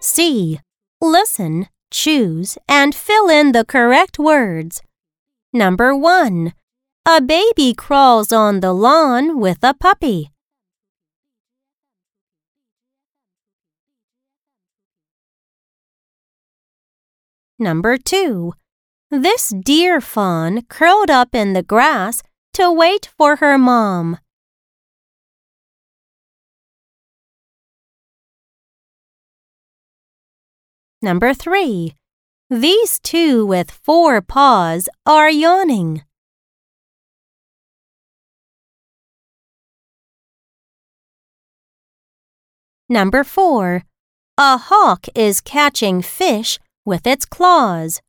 C. Listen, choose, and fill in the correct words. Number 1. A baby crawls on the lawn with a puppy. Number 2. This deer fawn curled up in the grass to wait for her mom. Number 3. These two with four paws are yawning. Number 4. A hawk is catching fish with its claws.